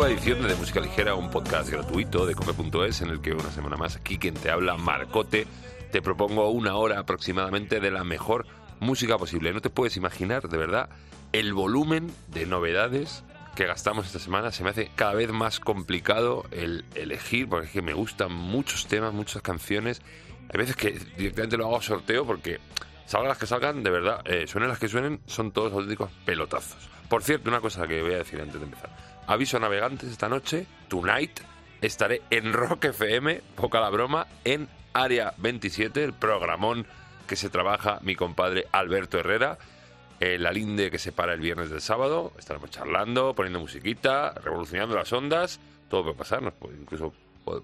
Nueva edición de, de Música Ligera, un podcast gratuito de cope.es en el que una semana más aquí quien te habla, Marcote, te propongo una hora aproximadamente de la mejor música posible. No te puedes imaginar, de verdad, el volumen de novedades que gastamos esta semana. Se me hace cada vez más complicado el elegir, porque es que me gustan muchos temas, muchas canciones. Hay veces que directamente lo hago a sorteo porque salgan las que salgan, de verdad, eh, suenen las que suenen, son todos auténticos pelotazos. Por cierto, una cosa que voy a decir antes de empezar. Aviso a navegantes esta noche, tonight, estaré en Rock FM, poca la broma, en Área 27, el programón que se trabaja mi compadre Alberto Herrera, en la linde que se para el viernes del sábado, estaremos charlando, poniendo musiquita, revolucionando las ondas, todo puede pasar, incluso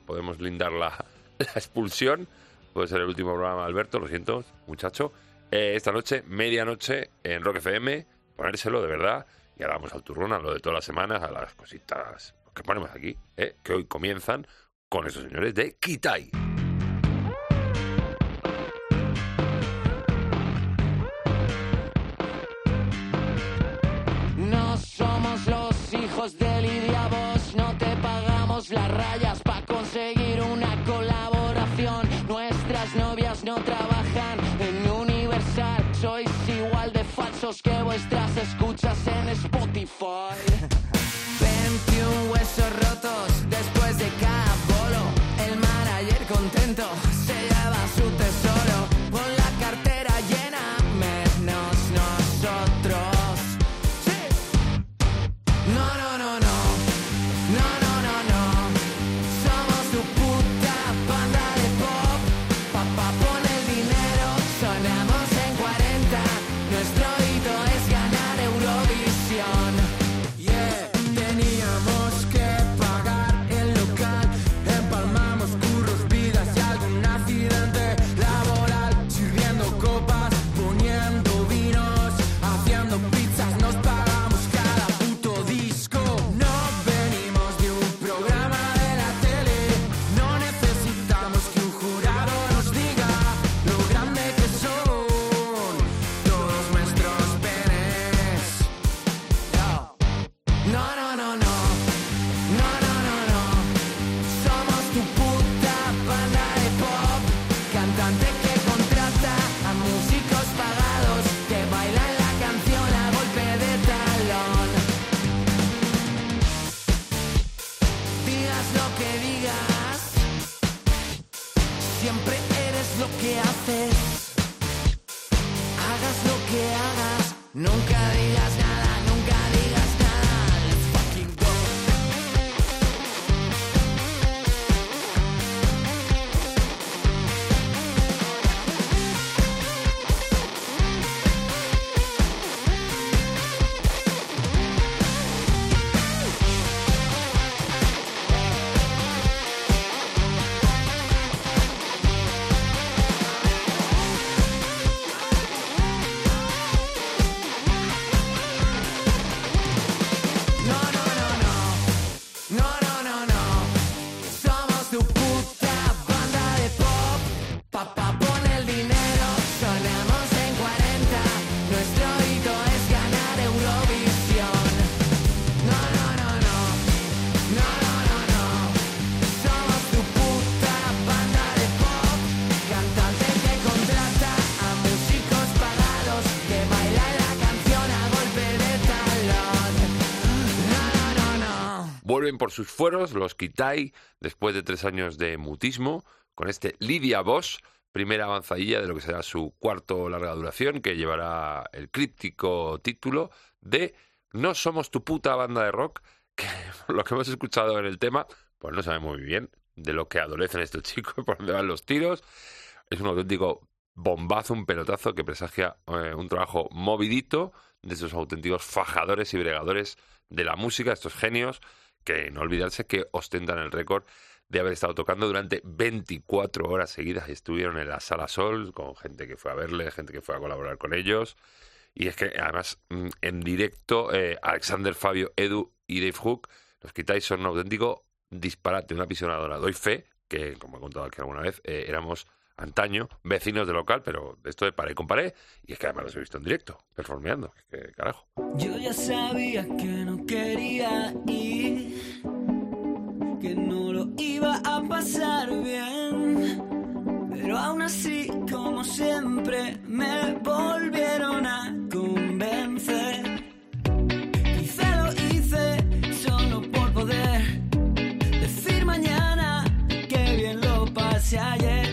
podemos lindar la, expulsión, puede ser el último programa Alberto, lo siento, muchacho. Eh, esta noche, medianoche, en Rock FM, ponérselo de verdad y ahora vamos al turrón, a lo de todas las semanas, a las cositas que ponemos aquí, ¿eh? que hoy comienzan con esos señores de Kitai. Falsos que vuestras escuchas en Spotify. Por sus fueros los Kitai después de tres años de mutismo con este Lidia Bosch, primera avanzadilla de lo que será su cuarto larga duración que llevará el críptico título de No somos tu puta banda de rock, que lo que hemos escuchado en el tema, pues no sabemos muy bien de lo que adolecen estos chicos, por dónde van los tiros. Es un auténtico bombazo, un pelotazo que presagia eh, un trabajo movidito de esos auténticos fajadores y bregadores de la música, estos genios que no olvidarse que ostentan el récord de haber estado tocando durante 24 horas seguidas. Estuvieron en la Sala Sol con gente que fue a verle, gente que fue a colaborar con ellos. Y es que además mm, en directo eh, Alexander, Fabio, Edu y Dave Hook, los quitáis son un auténtico disparate, una apisonadora. Doy fe que, como he contado aquí alguna vez, eh, éramos antaño, vecinos de local, pero esto de paré con paré, y es que además los he visto en directo, performeando, que carajo. Yo ya sabía que no quería ir, que no lo iba a pasar bien, pero aún así, como siempre, me volvieron a convencer. Quizá lo hice solo por poder decir mañana que bien lo pasé ayer.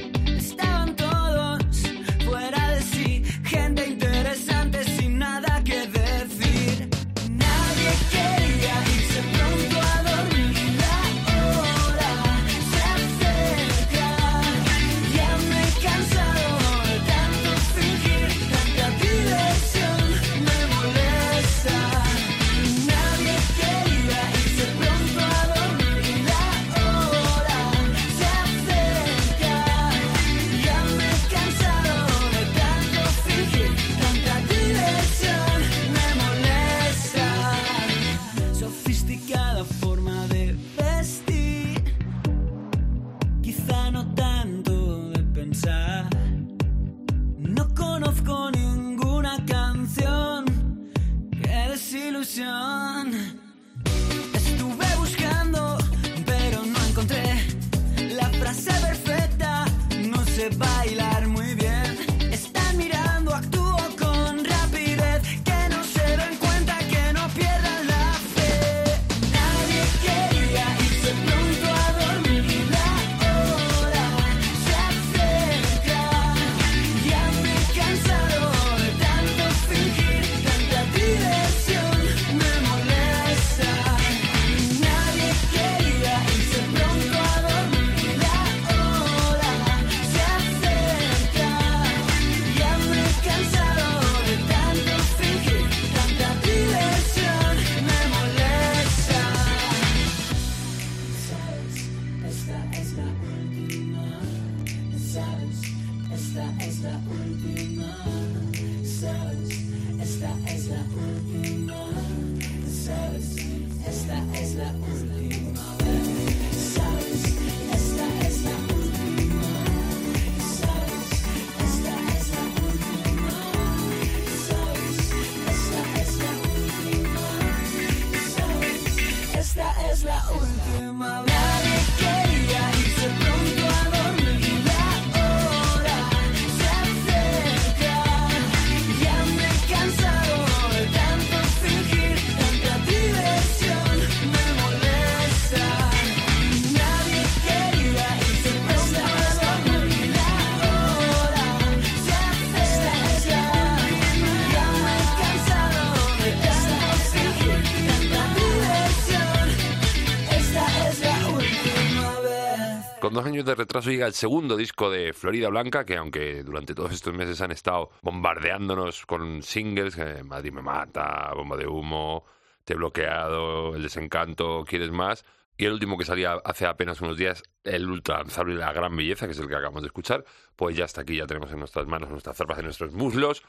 De retraso llega el segundo disco de Florida Blanca, que aunque durante todos estos meses han estado bombardeándonos con singles, eh, Madrid me mata, Bomba de humo, Te he bloqueado, El desencanto, ¿Quieres más? Y el último que salía hace apenas unos días, el ultra lanzable La Gran Belleza, que es el que acabamos de escuchar, pues ya está aquí, ya tenemos en nuestras manos, en nuestras zarpas, en nuestros muslos.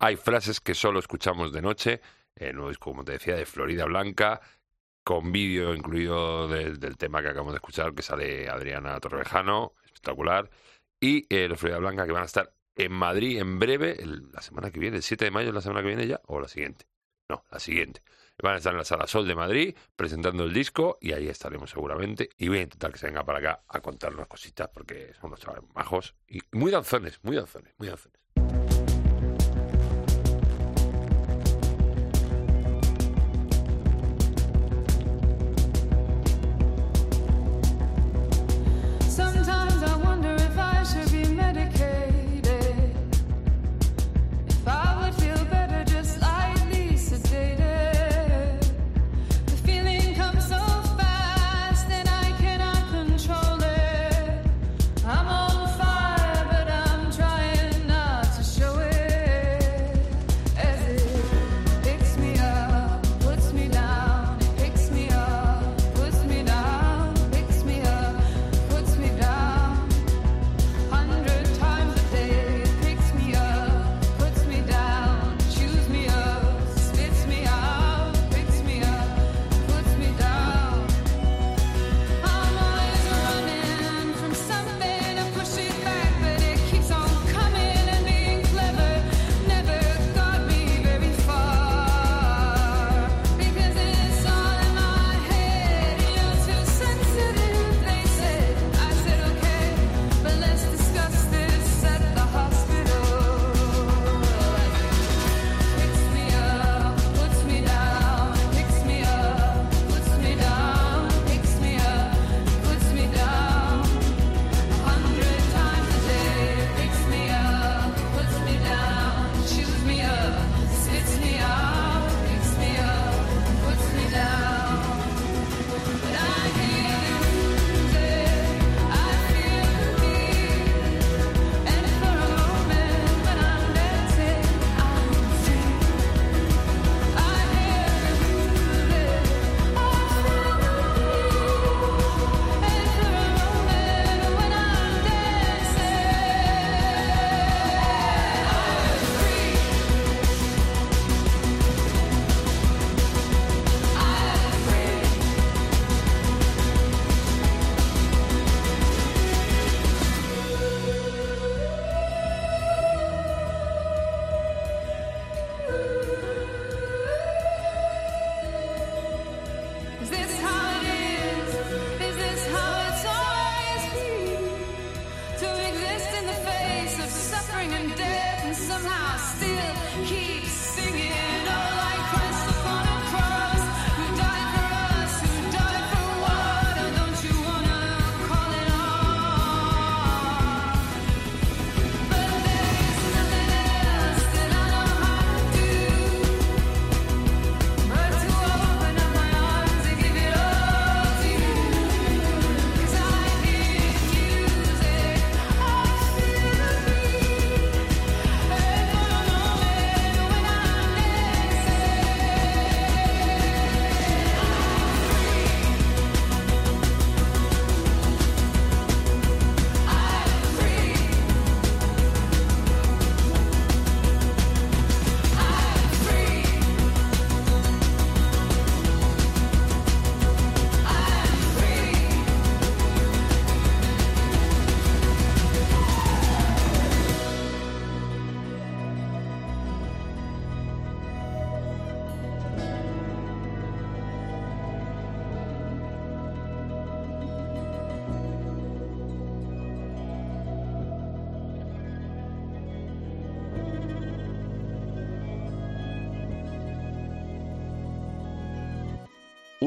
Hay frases que solo escuchamos de noche, el nuevo disco, como te decía, de Florida Blanca, con vídeo incluido del, tema que acabamos de escuchar, que sale Adriana Torrevejano, espectacular, y eh, los Florida Blanca que van a estar en Madrid en breve, la semana que viene, el 7 de mayo, la semana que viene ya, o la siguiente. No, la siguiente. Van a estar en la Sala Sol de Madrid presentando el disco y ahí estaremos seguramente. Y voy a intentar que se venga para acá a contarnos cositas porque son unos chavales majos y muy danzones, muy danzones, muy danzones.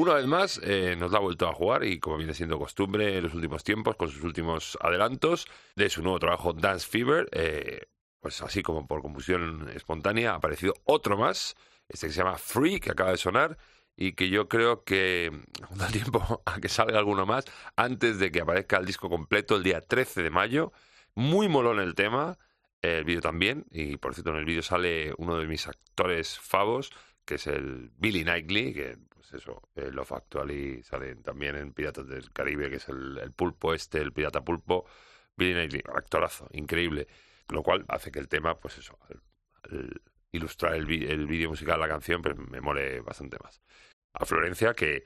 Una vez más, eh, nos la ha vuelto a jugar y como viene siendo costumbre en los últimos tiempos, con sus últimos adelantos de su nuevo trabajo Dance Fever, eh, pues así como por confusión espontánea, ha aparecido otro más, este que se llama Free, que acaba de sonar y que yo creo que da tiempo a que salga alguno más antes de que aparezca el disco completo el día 13 de mayo. Muy molón el tema, el vídeo también, y por cierto en el vídeo sale uno de mis actores favos, que es el Billy Knightley, que pues eso, eh, Love Actually sale también en Piratas del Caribe, que es el, pulpo este, el pirata pulpo. Billy Knightley, actorazo, increíble. Lo cual hace que el tema, pues eso, al, ilustrar el, el vídeo musical, la canción, pues me mole bastante más. A Florencia, que,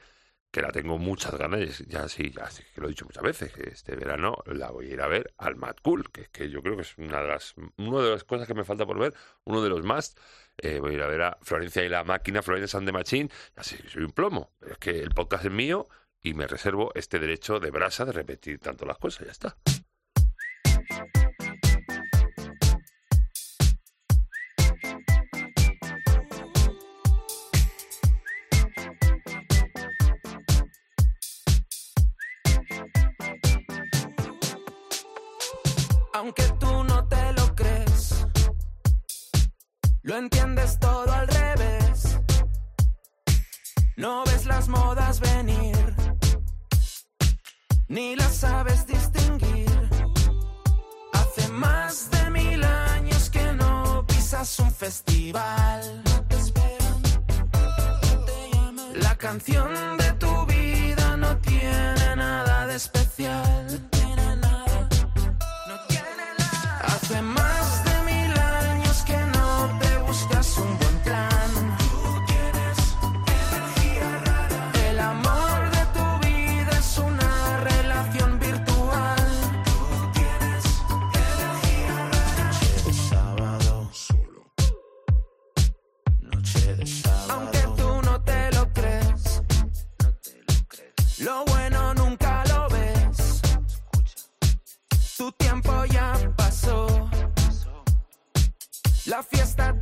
que la tengo muchas ganas, ya sí, ya sí, que lo he dicho muchas veces, que este verano la voy a ir a ver al Mad Cool, que es que yo creo que es una de las, una de las cosas que me falta por ver, uno de los más. Eh, voy a ir a ver a Florencia y la máquina, Florencia and the Machine, así que soy un plomo. Pero es que el podcast es mío y me reservo este derecho de brasa de repetir tanto las cosas, ya está. Festival. La canción de Tu tiempo ya pasó. La fiesta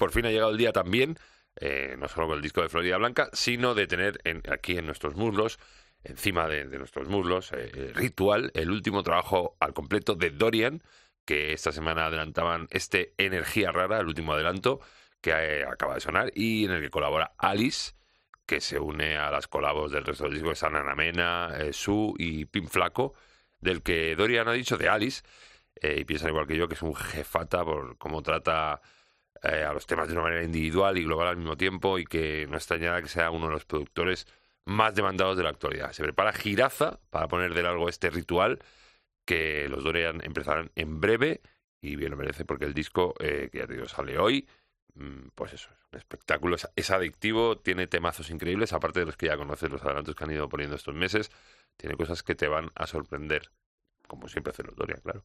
por fin ha llegado el día también, eh, no solo con el disco de Florida Blanca, sino de tener en- aquí en nuestros muslos, encima de, nuestros muslos, eh, Ritual, el último trabajo al completo de Dorian, que esta semana adelantaban este Energía Rara, el último adelanto, que eh, acaba de sonar, y en el que colabora Alice, que se une a las colabos del resto del disco, que están Ana Mena, eh, Su y Pim Flaco, del que Dorian ha dicho de Alice, eh, y piensan igual que yo, que es un jefata por cómo trata eh, a los temas de una manera individual y global al mismo tiempo, y que no extrañará que sea uno de los productores más demandados de la actualidad. Se prepara Giraza para poner de largo este ritual que los Dorian empezarán en breve y bien lo merece porque el disco, eh, que ya sale hoy, mm, pues eso, es un espectáculo, es, es adictivo, tiene temazos increíbles, aparte de los que ya conoces, los adelantos que han ido poniendo estos meses, tiene cosas que te van a sorprender, como siempre hacen los Dorian, claro.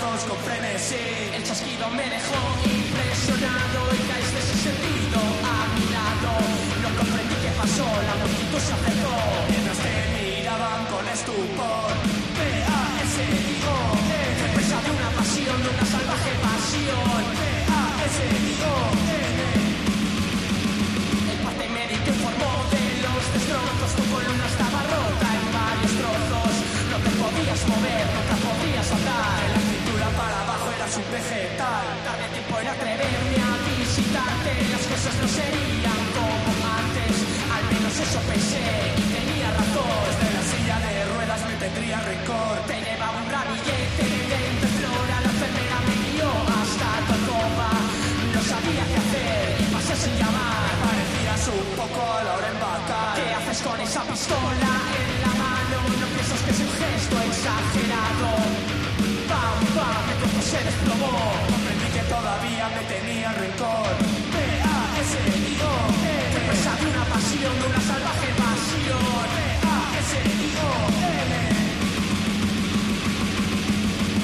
con frenesí. El chasquido me dejó impresionado pistola en la mano? No piensas que es un gesto exagerado. Pam, pam, mi cuerpo se desplomó. Comprendí que todavía me tenía rencor. P-A-S-I-O. Fui presa de una pasión, de una salvaje pasión. P-A-S-I-O-N.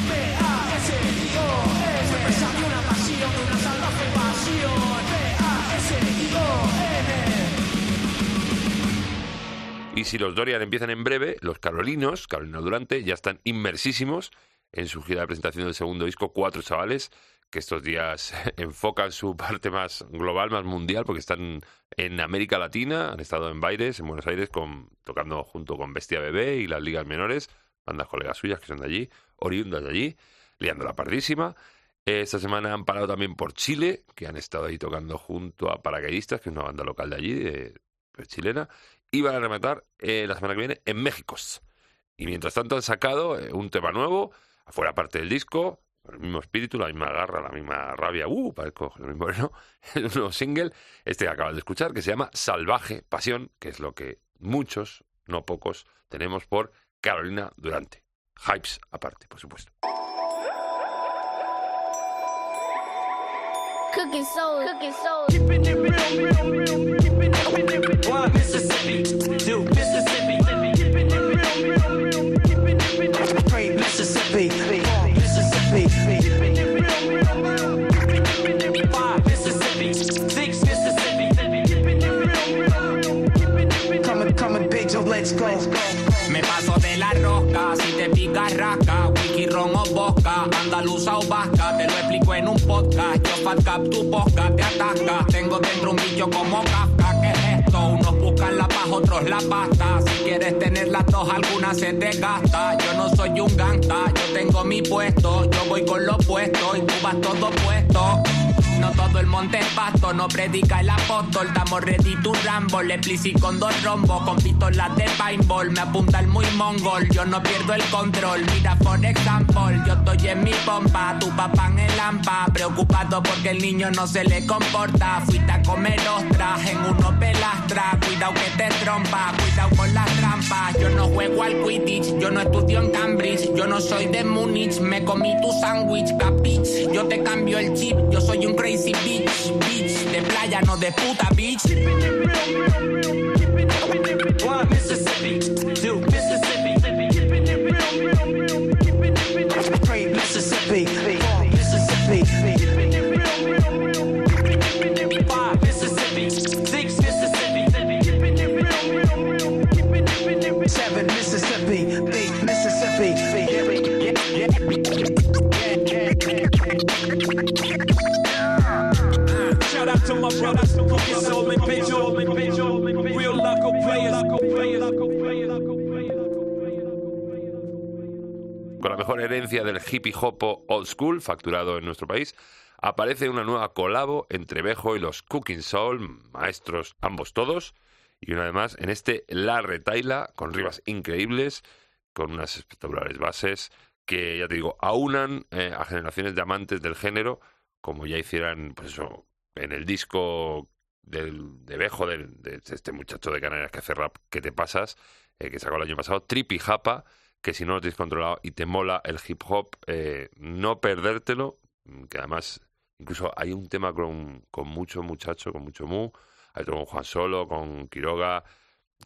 P-A-S-I-O. Fui presa de una pasión, de una salvaje pasión. P-A-S-I-O-N. Y si los Dorian empiezan en breve, los carolinos, Carolina Durante, ya están inmersísimos en su gira de presentación del segundo disco, Cuatro Chavales, que estos días enfocan su parte más global, más mundial, porque están en América Latina, han estado en Baires, en Buenos Aires, con, tocando junto con Bestia Bebé y las ligas menores, bandas colegas suyas que son de allí, oriundas de allí, liando la pardísima. Esta semana han parado también por Chile, que han estado ahí tocando junto a Paracaidistas, que es una banda local de allí, de, de chilena, y van a rematar eh, la semana que viene en México. Y mientras tanto han sacado eh, un tema nuevo, afuera parte del disco, el mismo espíritu, la misma garra, la misma rabia, uh, parezco lo mismo, ¿no? El nuevo single, este que acabas de escuchar, que se llama Salvaje Pasión, que es lo que muchos, no pocos, tenemos por Carolina Durante. Hypes aparte, por supuesto. Cooking soul, cooking soul. Keeping it real, real, real. Keeping it real. Mississippi? Do Mississippi? Keeping real, real, real. Real. Mississippi. Mississippi. Keeping it real, real, real. Keeping it real. Five Mississippi. Six Mississippi. Keeping it real, real, bitch, let's go. Me paso de la si te pica raca, wiki ron o boca, andaluza o vasca. Fat cap tu posca, te atasca, tengo dentro un bicho como Kafka, ¿qué es esto? Unos buscan la paz, otros la pasta, si quieres tener las dos, alguna se te gasta, yo no soy un gangsta, yo tengo mi puesto, yo voy con lo puesto y tú vas todo puesto. Todo el monte es pasto, no predica el apóstol. Estamos ready to rumble, explicit con dos rombos, con pistolas de paintball. Me apunta el muy mongol, yo no pierdo el control. Mira, por example, yo estoy en mi pompa, tu papá en el ampa. Preocupado porque el niño no se le comporta. Fuiste a comer ostras en unos pelastras. Cuidado que te trompa, cuidado con las trampas. Yo no juego al Quidditch, yo no estudio en Cambridge. Yo no soy de Múnich, me comí tu sándwich, capich. Yo te cambio el chip, yo soy un crazy bitch. Bitch, de playa, no de puta bitch. One Mississippi, two Mississippi, three Mississippi, four Mississippi, five Mississippi, six Mississippi, seven Mississippi, eight Mississippi. Con la mejor herencia del hippie hopo old school facturado en nuestro país, aparece una nueva colabo entre Bejo y los Cooking Soul, maestros ambos todos, y una más en este La Retaila, con ribas increíbles, con unas espectaculares bases que, ya te digo, aunan eh, a generaciones de amantes del género, como ya hicieran, pues eso, en el disco del, de Bejo, del- de, este muchacho de Canarias que hace rap que te pasas, eh, que sacó el año pasado, Trippy Japa, que si no lo tienes controlado y te mola el hip hop, eh, no perdértelo, mm, que además incluso hay un tema con, con mucho muchacho, con mucho mu, hay otro con Juan Solo, con Quiroga,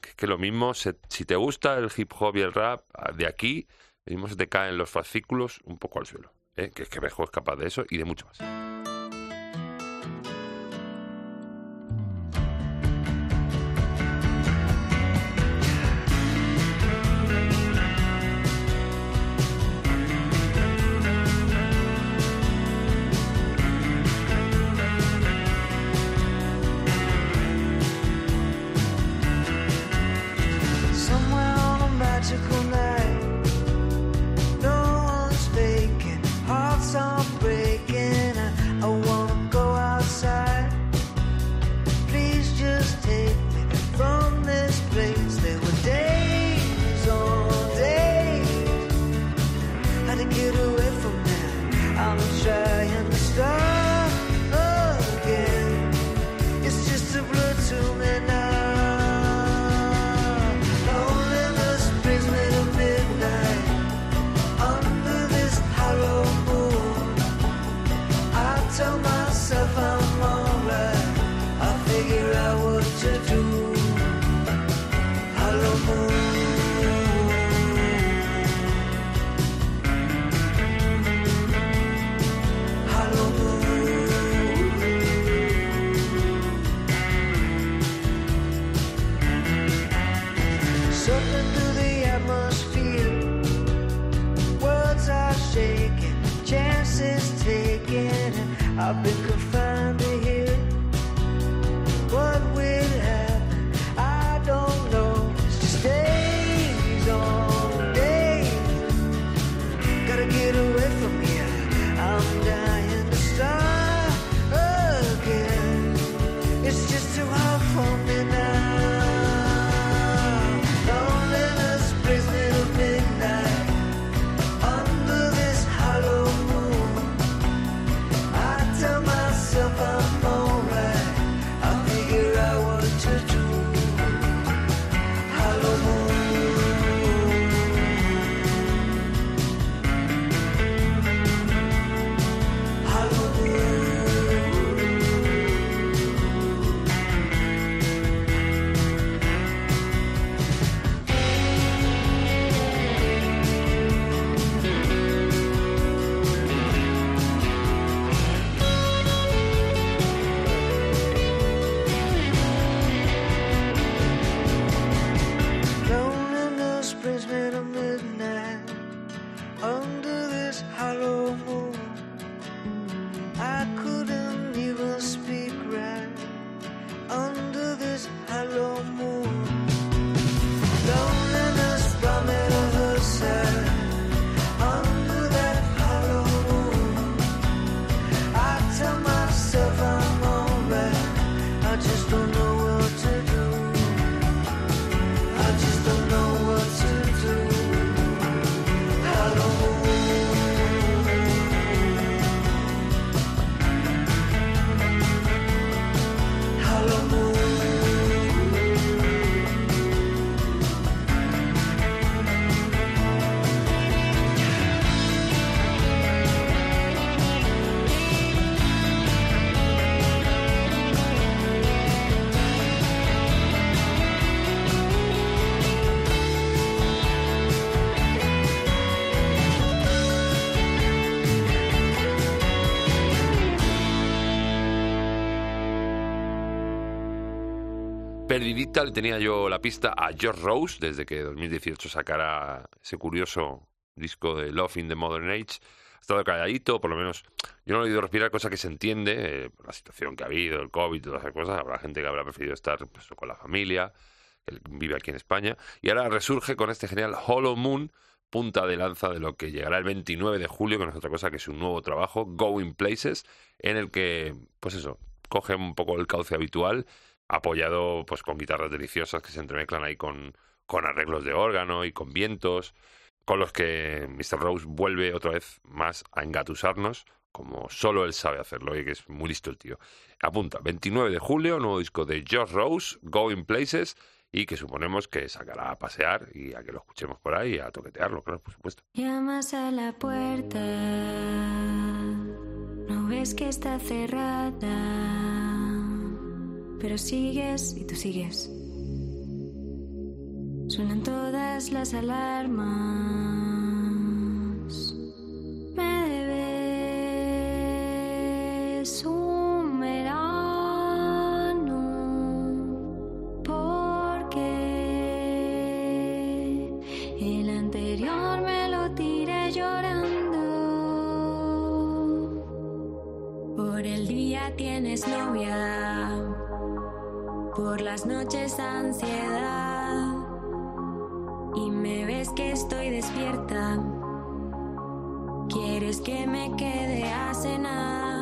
que es que lo mismo, se- si te gusta el hip hop y el rap, ah, de aquí mismo se te caen los fascículos un poco al suelo, ¿eh? que es que Bejo es capaz de eso y de mucho más. Le tenía yo la pista a George Rose desde que 2018 sacara ese curioso disco de Love in the Modern Age. Ha estado calladito, por lo menos yo no he oído respirar, cosa que se entiende, eh, la situación que ha habido, el COVID, todas esas cosas. Habrá gente que habrá preferido estar pues, con la familia, que vive aquí en España. Y ahora resurge con este genial Hollow Moon, punta de lanza de lo que llegará el 29 de julio, que no es otra cosa que es un nuevo trabajo, Going Places, en el que, pues eso, coge un poco el cauce habitual, apoyado pues con guitarras deliciosas que se entremezclan ahí con, con arreglos de órgano y con vientos, con los que Mr. Rose vuelve otra vez más a engatusarnos, como solo él sabe hacerlo, y que es muy listo el tío. Apunta, 29 de julio, nuevo disco de George Rose, Going Places, y que suponemos que sacará a pasear y a que lo escuchemos por ahí, a toquetearlo, claro, por supuesto. Llamas a la puerta, no ves que está cerrada, pero sigues y tú sigues. Suenan todas las alarmas. Me debes un verano porque el anterior me lo tiré llorando. Por el día tienes novia, por las noches ansiedad y me ves que estoy despierta. Quieres que me quede a cenar.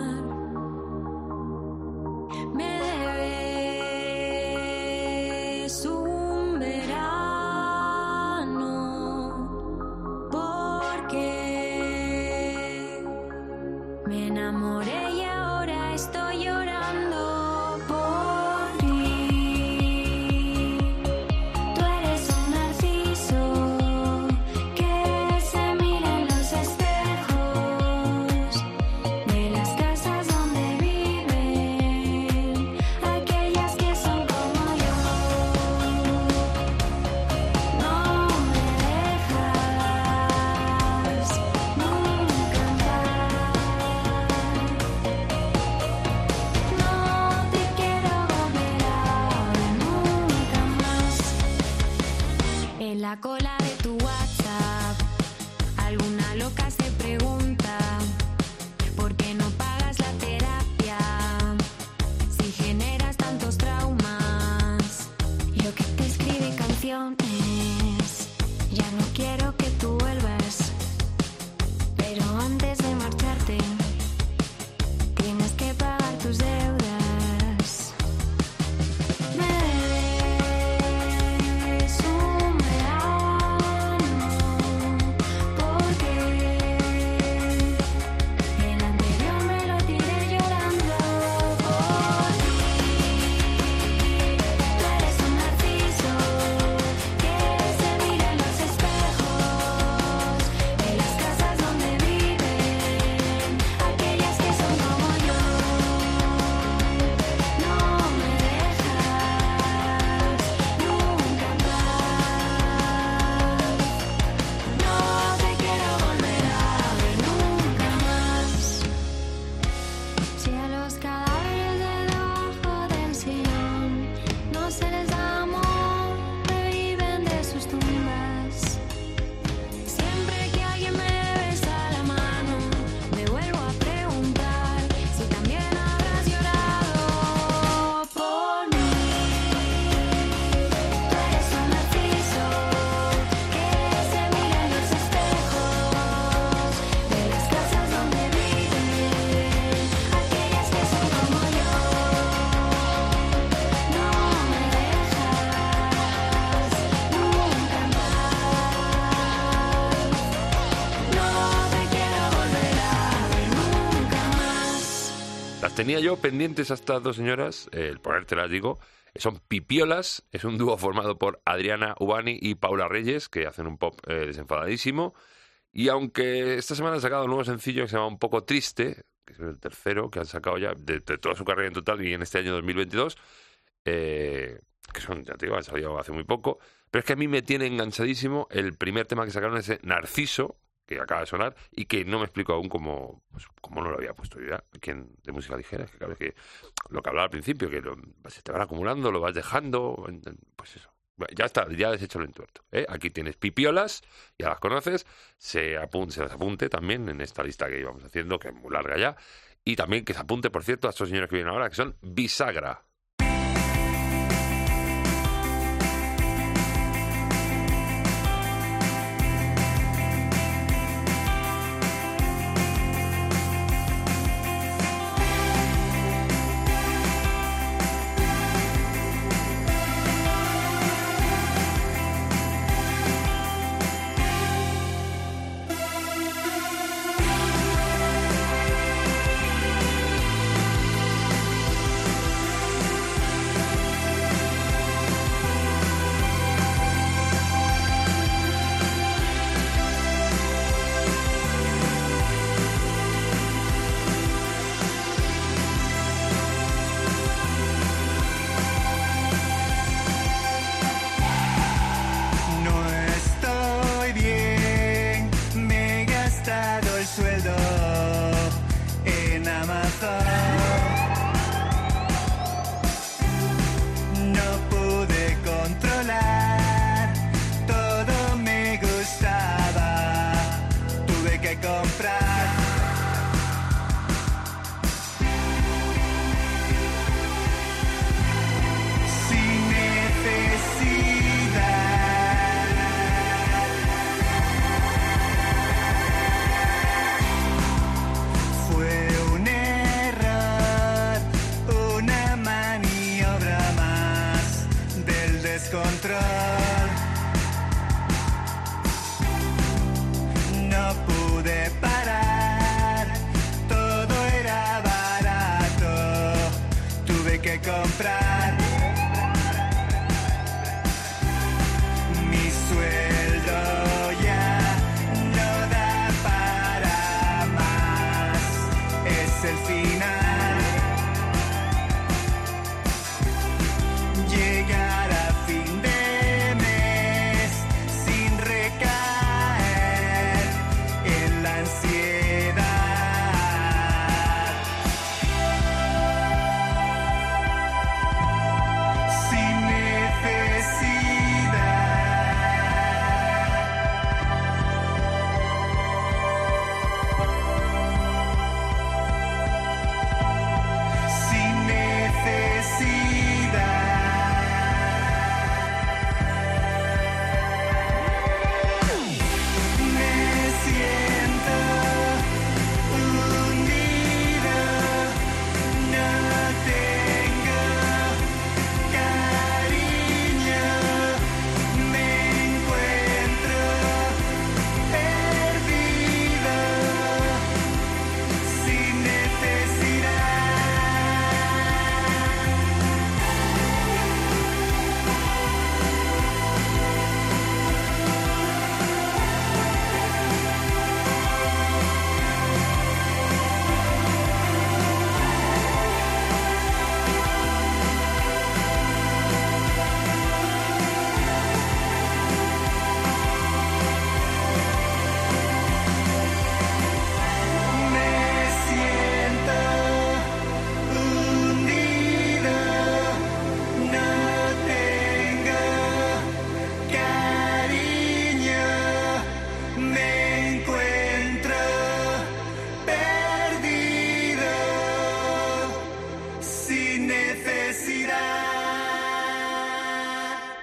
Tenía yo pendientes a estas dos señoras, eh, el ponértelas digo. Son Pipiolas, es un dúo formado por Adriana Ubani y Paula Reyes, que hacen un pop eh, desenfadadísimo. Y aunque esta semana han sacado un nuevo sencillo que se llama Un poco triste, que es el tercero que han sacado ya de, toda su carrera en total y en este año 2022, eh, que son, ya te digo, han salido hace muy poco. Pero es que a mí me tiene enganchadísimo el primer tema que sacaron, ese Narciso, que acaba de sonar y que no me explico aún cómo, pues, cómo no lo había puesto yo ya, quien de música ligera, que claro, que lo que hablaba al principio, que lo- se te van acumulando, lo vas dejando, en- en- pues eso. Ya está, ya has hecho el entuerto. ¿eh? Aquí tienes pipiolas, ya las conoces, se, apun- se las apunte también en esta lista que íbamos haciendo, que es muy larga ya, y también que se apunte, por cierto, a estos señores que vienen ahora, que son bisagra.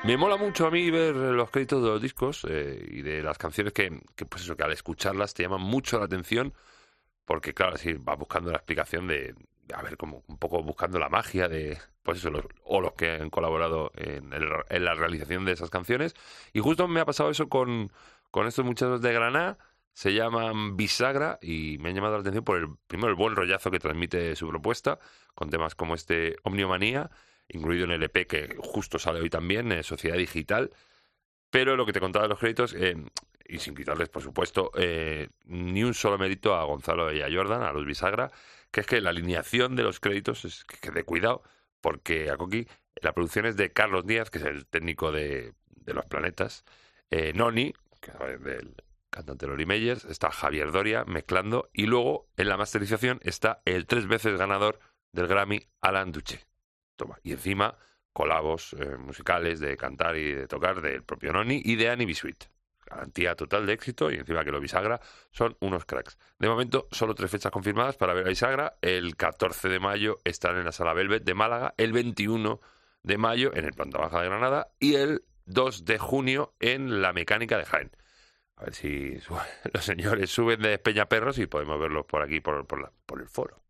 Me mola mucho a mí ver los créditos de los discos eh, y de las canciones que, pues eso, que al escucharlas te llaman mucho la atención, porque claro, así vas buscando la explicación de, a ver, como un poco buscando la magia de, pues eso, los, o los que han colaborado en, el- la realización de esas canciones. Y justo me ha pasado eso con, con estos muchachos de Granada, se llaman Bisagra y me han llamado la atención por el, primero, el buen rollazo que transmite su propuesta, con temas como este Omniomanía, incluido en el EP que justo sale hoy también, eh, Sociedad Digital. Pero lo que te contaba de los créditos, eh, y sin quitarles, por supuesto, eh, ni un solo mérito a Gonzalo y a Jordan, a los Bisagra, que es que la alineación de los créditos es que, de cuidado, porque aquí la producción es de Carlos Díaz, que es el técnico de, de los planetas, eh, Noni, que es del cantante Lori Meyers, está Javier Doria mezclando y luego en la masterización está el tres veces ganador del Grammy Alan Duche. Toma, y encima colabos eh, musicales de cantar y de tocar del propio Noni y de Annie Bisuit. Garantía total de éxito y encima que los Bisagra son unos cracks. De momento, solo tres fechas confirmadas para ver a Bisagra. El 14 de mayo están en la Sala Velvet de Málaga, el 21 de mayo en el Planta Baja de Granada y el 2 de junio en la Mecánica de Jaén. A ver si los señores suben de Peñaperros y podemos verlos por aquí, por el foro.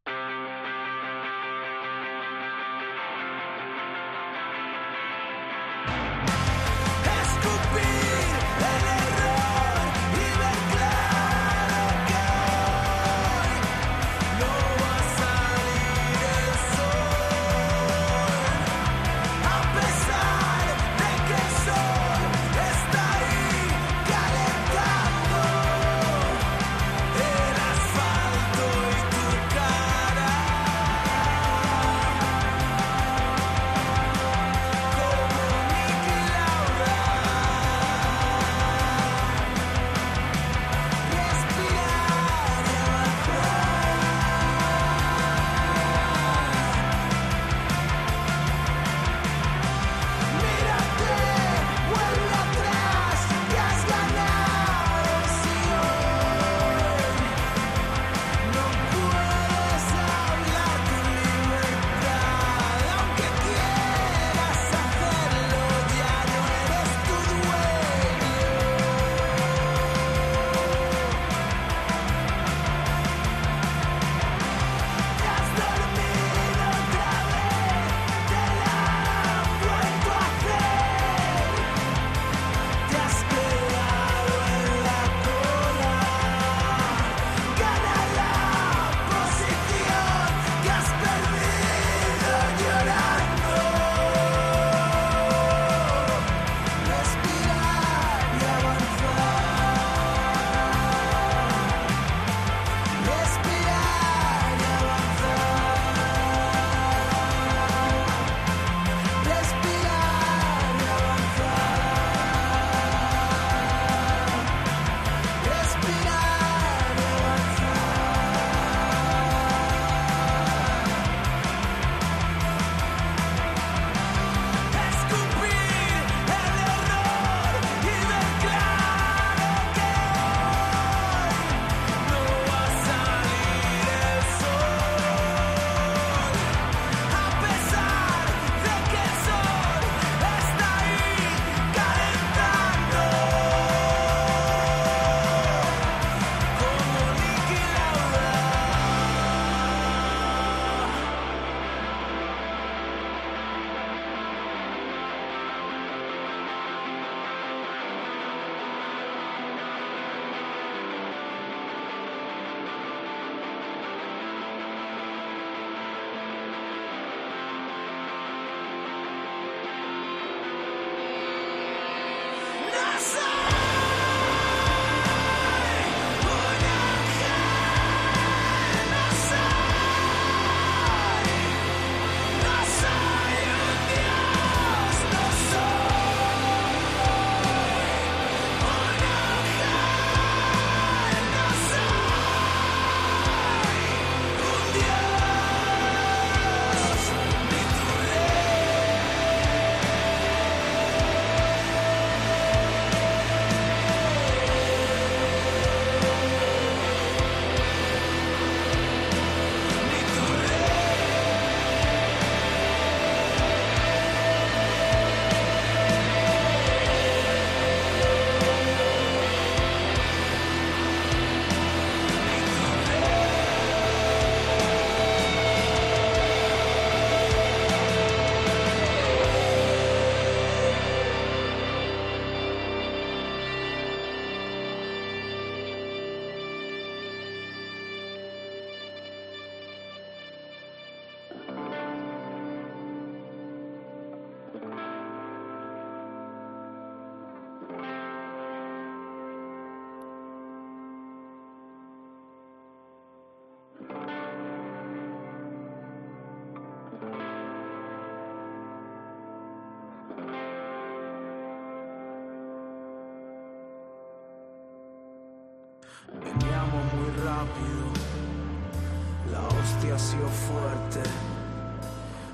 Fuerte.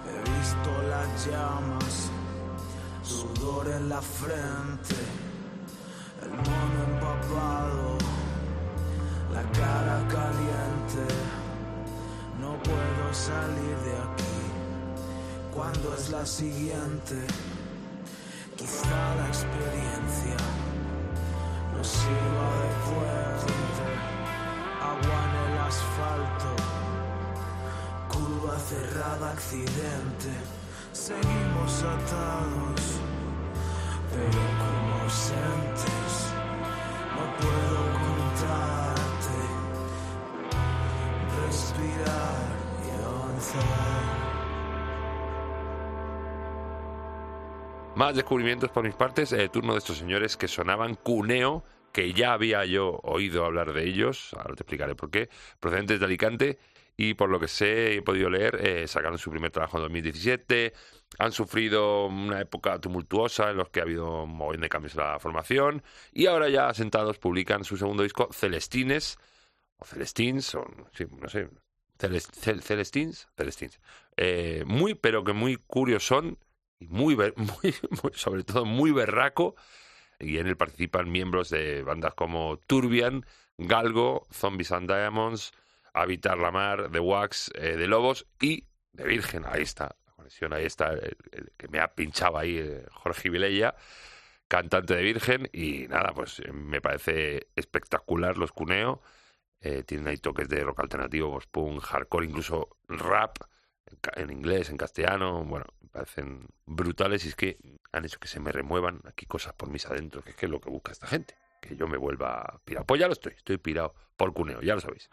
He visto las llamas, sudor en la frente, el mono empapado, la cara caliente. No puedo salir de aquí. ¿Cuándo es la siguiente? Quizá la experiencia nos sirva de puente. Agua en el asfalto, curva cerrada, accidente. Seguimos atados, pero como ausentes. No puedo contarte, respirar y avanzar. Más descubrimientos por mis partes, eh, turno de estos señores que sonaban cuneo, que ya había yo oído hablar de ellos, ahora te explicaré por qué, procedentes de Alicante, y por lo que sé he podido leer, eh, sacaron su primer trabajo en 2017, han sufrido una época tumultuosa en los que ha habido un montón de cambios en la formación, y ahora ya asentados publican su segundo disco, Celestines, o Celestines, o sí, no sé, Celes- Cel- Celestines, Celestines. Eh, muy, pero que muy curiosón, y muy, muy- sobre todo muy berraco, y en él participan miembros de bandas como Turbian, Galgo, Zombies and Diamonds, Habitar la Mar, The Wax, eh, The Lobos y The Virgen. Ahí está, la conexión, ahí está, el, el que me ha pinchado ahí eh, Jorge Vilella, cantante de Virgen, y nada, pues eh, me parece espectacular los cuneo. Eh, tienen ahí toques de rock alternativo, post-punk, hardcore, incluso rap en, en inglés, en castellano. Bueno, me parecen brutales y es que han hecho que se me remuevan aquí cosas por mis adentros, que es que es lo que busca esta gente. Que yo me vuelva pirado. Pues ya lo estoy, estoy pirado por cuneo, ya lo sabéis.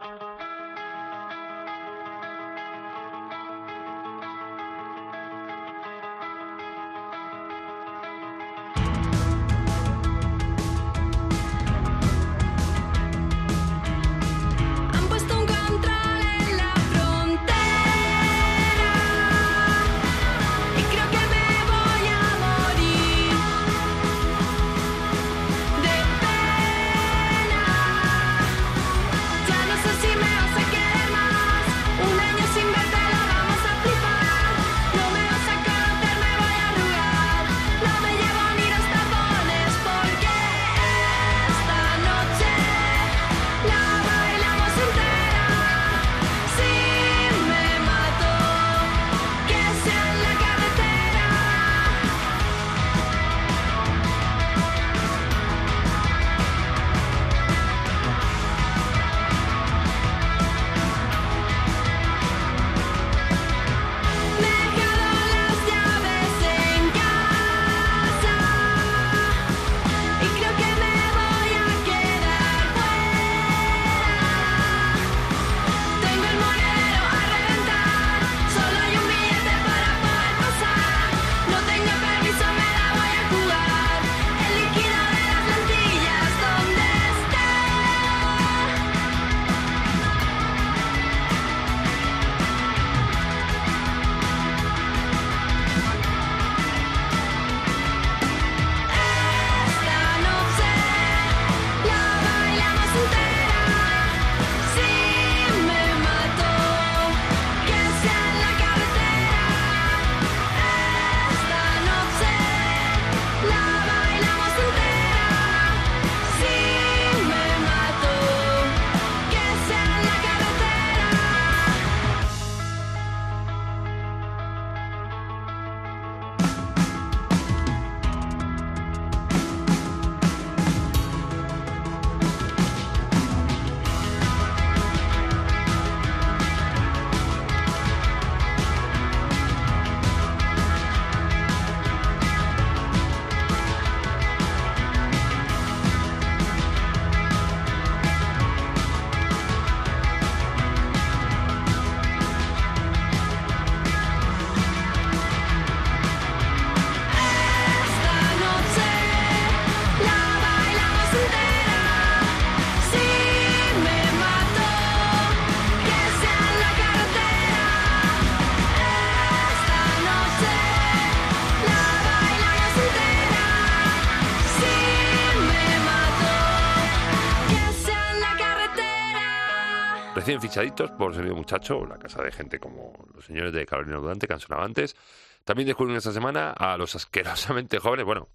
Recién fichaditos por Sonido Muchacho, la casa de gente como los señores de Carolina Durante que han sonado antes. También descubrimos esta semana a los asquerosamente jóvenes, bueno,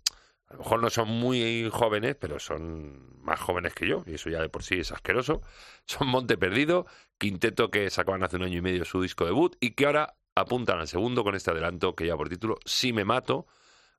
a lo mejor no son muy jóvenes, pero son más jóvenes que yo, y eso ya de por sí es asqueroso. Son Monte Perdido, quinteto que sacaban hace un año y medio su disco debut y que ahora apuntan al segundo con este adelanto que lleva por título Si me mato,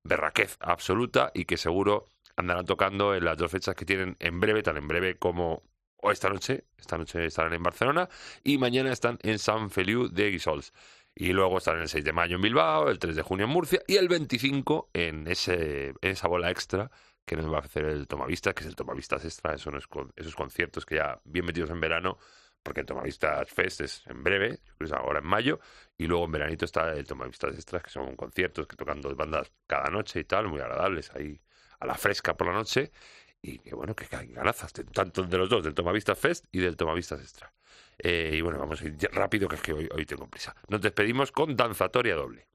berraquez absoluta y que seguro andarán tocando en las dos fechas que tienen en breve, tan en breve como esta noche, esta noche estarán en Barcelona y mañana están en San Feliu de Guisols. Y luego estarán el 6 de mayo en Bilbao, el 3 de junio en Murcia y el 25 en, ese, en esa bola extra que nos va a hacer el Tomavistas, que es el Tomavistas Extra, esos, esos conciertos que ya bien metidos en verano, porque el Tomavistas Fest es en breve, es ahora en mayo, y luego en veranito está el Tomavistas Extras, que son conciertos que tocan dos bandas cada noche y tal, muy agradables, ahí a la fresca por la noche, y que bueno, que hay ganazas, tanto de los dos, del Tomavistas Fest y del Tomavistas Extra. Eh, y bueno, vamos a ir rápido, que es que hoy tengo prisa. Nos despedimos con Danzatoria Doble.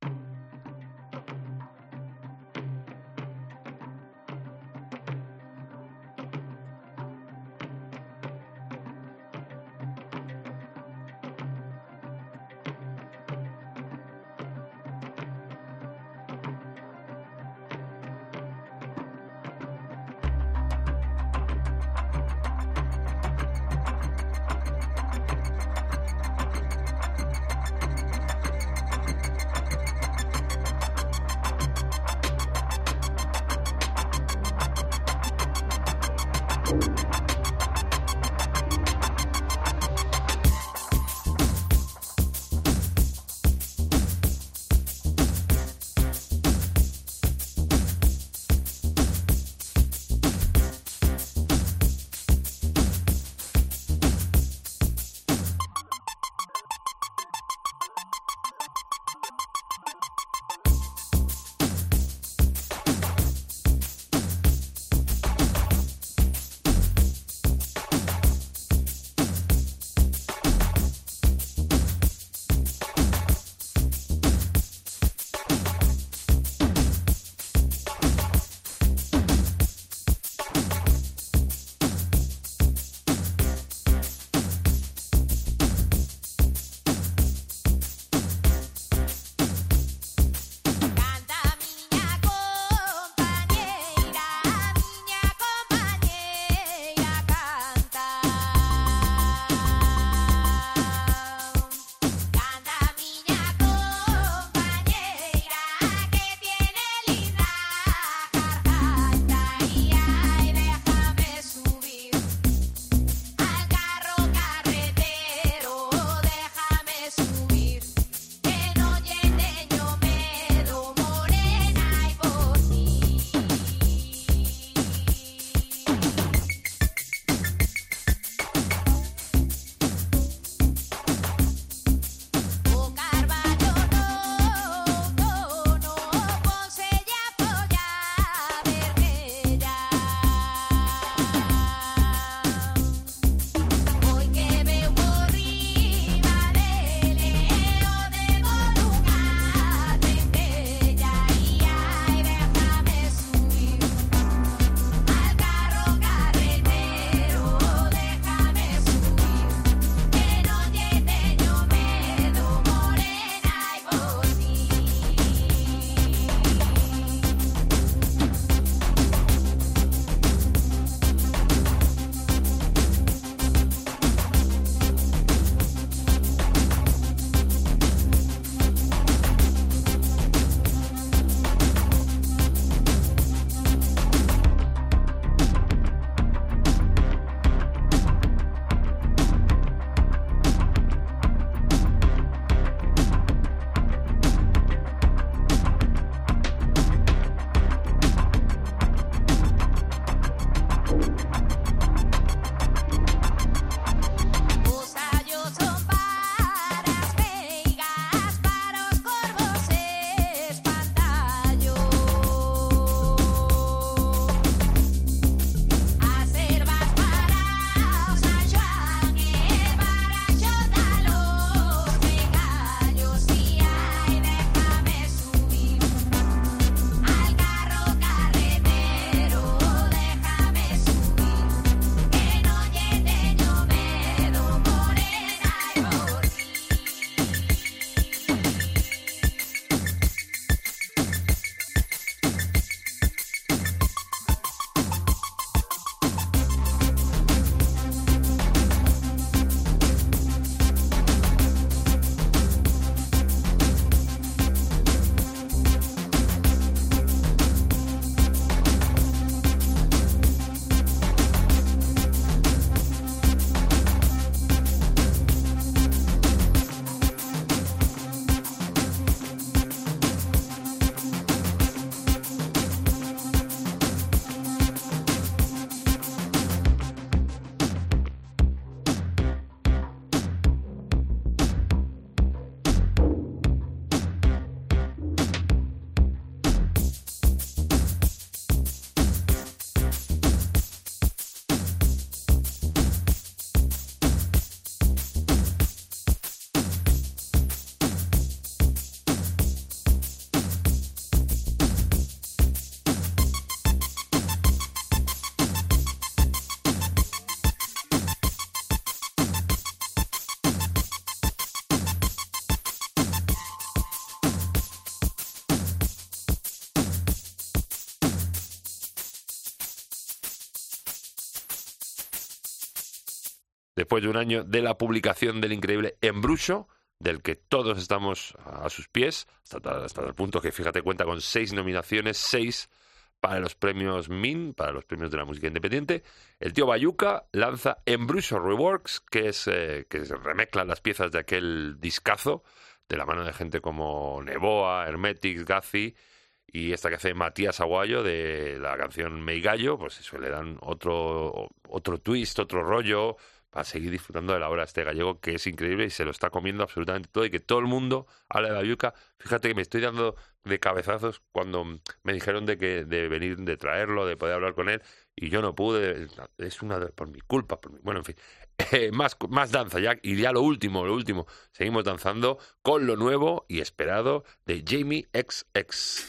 Después de un año de la publicación del increíble Embrucho, del que todos estamos a sus pies, hasta, hasta el punto que, fíjate, cuenta con seis nominaciones, seis para los premios MIN, para los premios de la música independiente. El tío Bayuca lanza Embrucho Reworks, que es eh, que se remezclan las piezas de aquel discazo, de la mano de gente como Neboa, Hermetics, Gazi, y esta que hace Matías Aguayo de la canción Meigallo, pues eso le dan otro, otro twist, otro rollo, para seguir disfrutando de la obra este gallego que es increíble y se lo está comiendo absolutamente todo y que todo el mundo habla de Bayuca. Fíjate que me estoy dando de cabezazos cuando me dijeron de que de venir, de traerlo, de poder hablar con él y yo no pude. Es una de, por mi culpa, por mi- bueno, en fin. Eh, más, más danza ya y ya lo último, lo último. Seguimos danzando con lo nuevo y esperado de Jamie XX.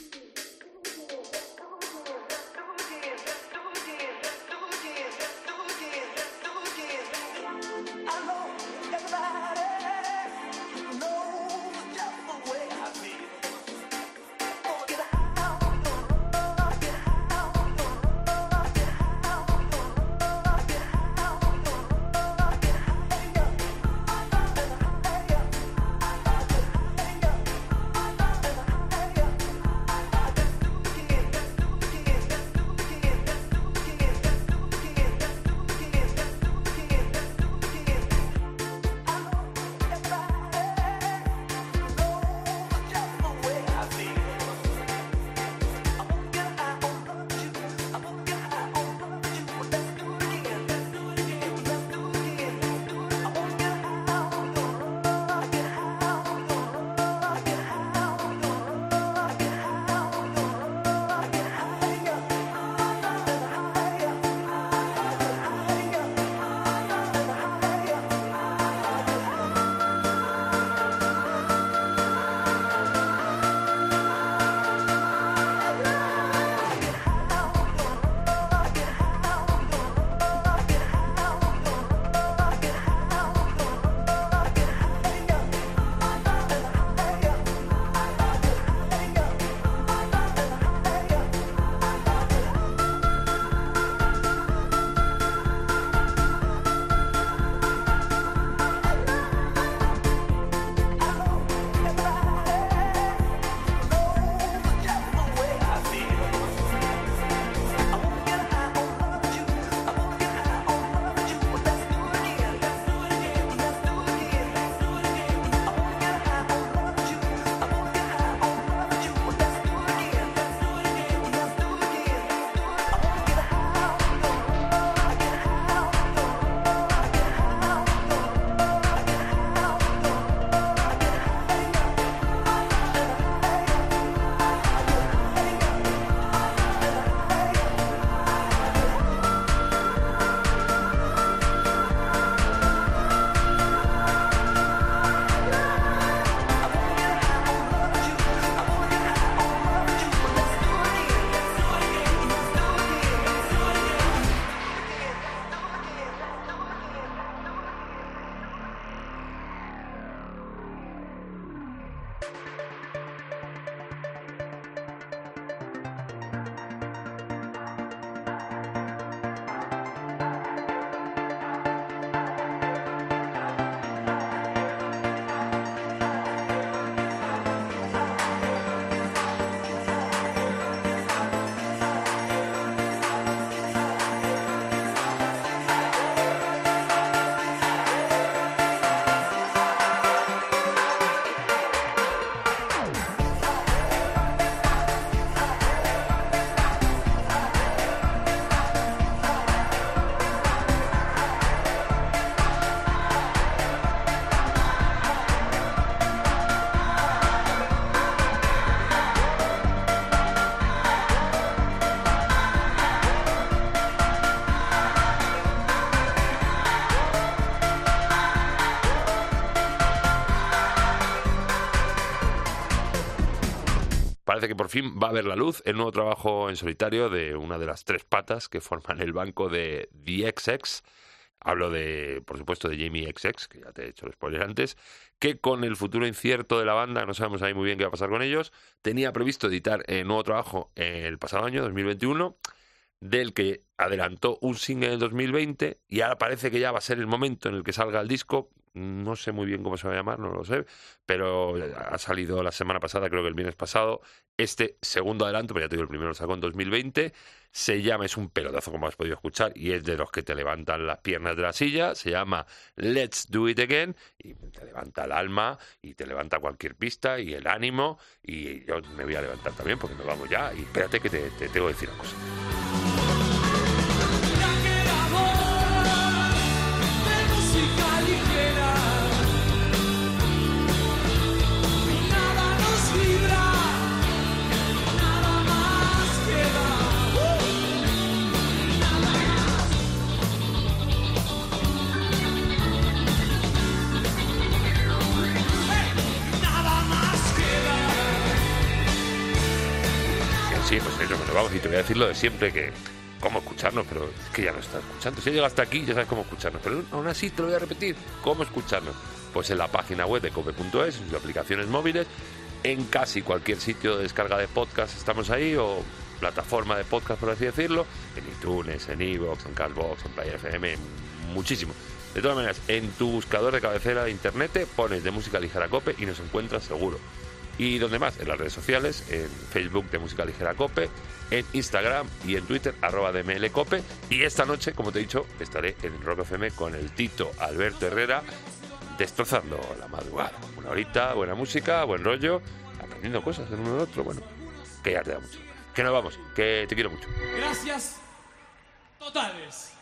Que por fin va a ver la luz el nuevo trabajo en solitario de una de las tres patas que forman el banco de The XX. Hablo de, por supuesto, de Jamie XX, que ya te he hecho el spoiler antes, que con el futuro incierto de la banda, no sabemos ahí muy bien qué va a pasar con ellos, tenía previsto editar el nuevo trabajo el pasado año, 2021. del que adelantó un single en 2020 y ahora parece que ya va a ser el momento en el que salga el disco. No sé muy bien cómo se va a llamar, no lo sé, pero ha salido la semana pasada, creo que el viernes pasado, este segundo adelanto, pero ya te digo, el primero lo sacó en 2020. Se llama, es un pelotazo como has podido escuchar, y es de los que te levantan las piernas de la silla. Se llama Let's Do It Again, y te levanta el alma, y te levanta cualquier pista, y el ánimo, y yo me voy a levantar también, porque nos vamos ya, y espérate que te, te tengo que decir una cosa. Y te voy a decir lo de siempre, que cómo escucharnos, pero es que ya no estás escuchando. Si llega hasta aquí, ya sabes cómo escucharnos, pero aún así te lo voy a repetir, cómo escucharnos. Pues en la página web de cope.es, en sus aplicaciones móviles, en casi cualquier sitio de descarga de podcast estamos ahí, o plataforma de podcast, por así decirlo, en iTunes, en Evox, en Castbox, en Player FM, muchísimo. De todas maneras, en tu buscador de cabecera de internet te pones de música ligera cope y nos encuentras seguro. ¿Y donde más? En las redes sociales, en Facebook de Música Ligera Cope, en Instagram y en Twitter, arroba de Cope. Y esta noche, como te he dicho, estaré en Rock FM con el Tito Alberto Herrera, destrozando la madrugada. Una horita, buena música, buen rollo, aprendiendo cosas en uno del otro. Bueno, que ya te da mucho. Que nos vamos, que te quiero mucho. Gracias totales.